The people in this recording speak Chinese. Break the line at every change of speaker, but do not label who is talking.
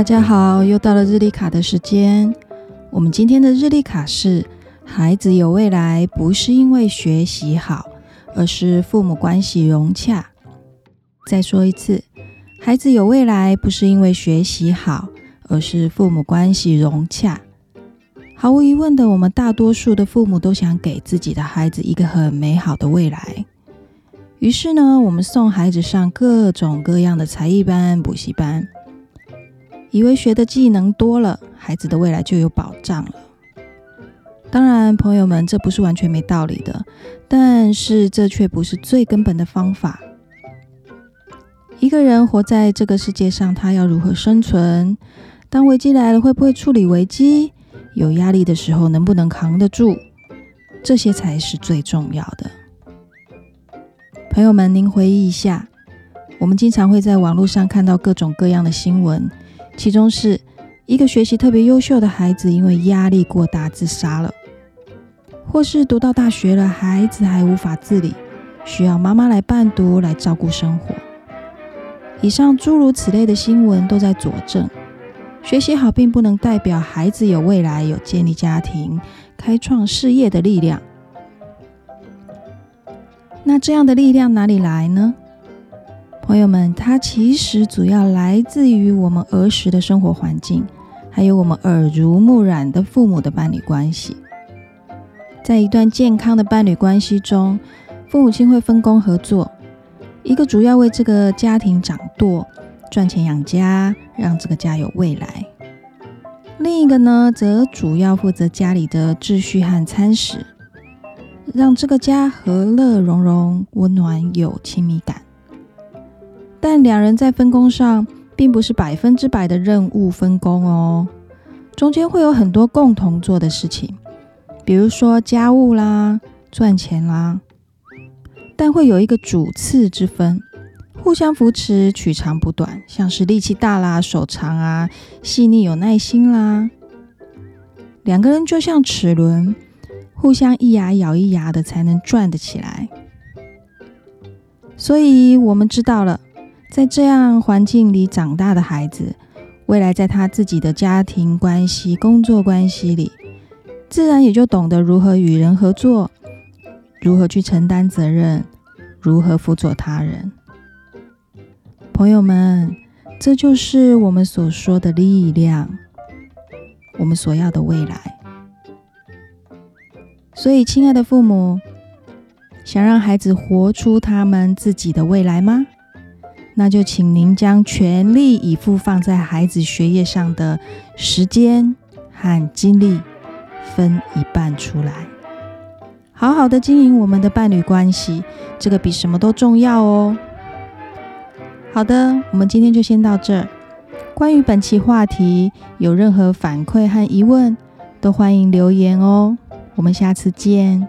大家好，又到了日历卡的时间。我们今天的日历卡是：孩子有未来，不是因为学习好，而是父母关系融洽。再说一次，孩子有未来，不是因为学习好，而是父母关系融洽。毫无疑问的，我们大多数的父母都想给自己的孩子一个很美好的未来。于是呢，我们送孩子上各种各样的才艺班、补习班。以为学的技能多了，孩子的未来就有保障了。当然，朋友们，这不是完全没道理的，但是这却不是最根本的方法。一个人活在这个世界上，他要如何生存？当危机来了，会不会处理危机？有压力的时候，能不能扛得住？这些才是最重要的。朋友们，您回忆一下，我们经常会在网络上看到各种各样的新闻。其中是一个学习特别优秀的孩子，因为压力过大自杀了；或是读到大学了，孩子还无法自理，需要妈妈来伴读来照顾生活。以上诸如此类的新闻都在佐证，学习好并不能代表孩子有未来、有建立家庭、开创事业的力量。那这样的力量哪里来呢？朋友们，它其实主要来自于我们儿时的生活环境，还有我们耳濡目染的父母的伴侣关系。在一段健康的伴侣关系中，父母亲会分工合作，一个主要为这个家庭掌舵，赚钱养家，让这个家有未来；另一个呢，则主要负责家里的秩序和餐食，让这个家和乐融融、温暖有亲密感。但两人在分工上，并不是百分之百的任务分工哦，中间会有很多共同做的事情，比如说家务啦、赚钱啦，但会有一个主次之分，互相扶持，取长补短，像是力气大啦、手长啊、细腻有耐心啦，两个人就像齿轮，互相一牙咬一牙的才能转得起来。所以我们知道了。在这样环境里长大的孩子，未来在他自己的家庭关系、工作关系里，自然也就懂得如何与人合作，如何去承担责任，如何辅佐他人。朋友们，这就是我们所说的力量，我们所要的未来。所以，亲爱的父母，想让孩子活出他们自己的未来吗？那就请您将全力以赴放在孩子学业上的时间和精力分一半出来，好好的经营我们的伴侣关系，这个比什么都重要哦。好的，我们今天就先到这。关于本期话题，有任何反馈和疑问，都欢迎留言哦。我们下次见。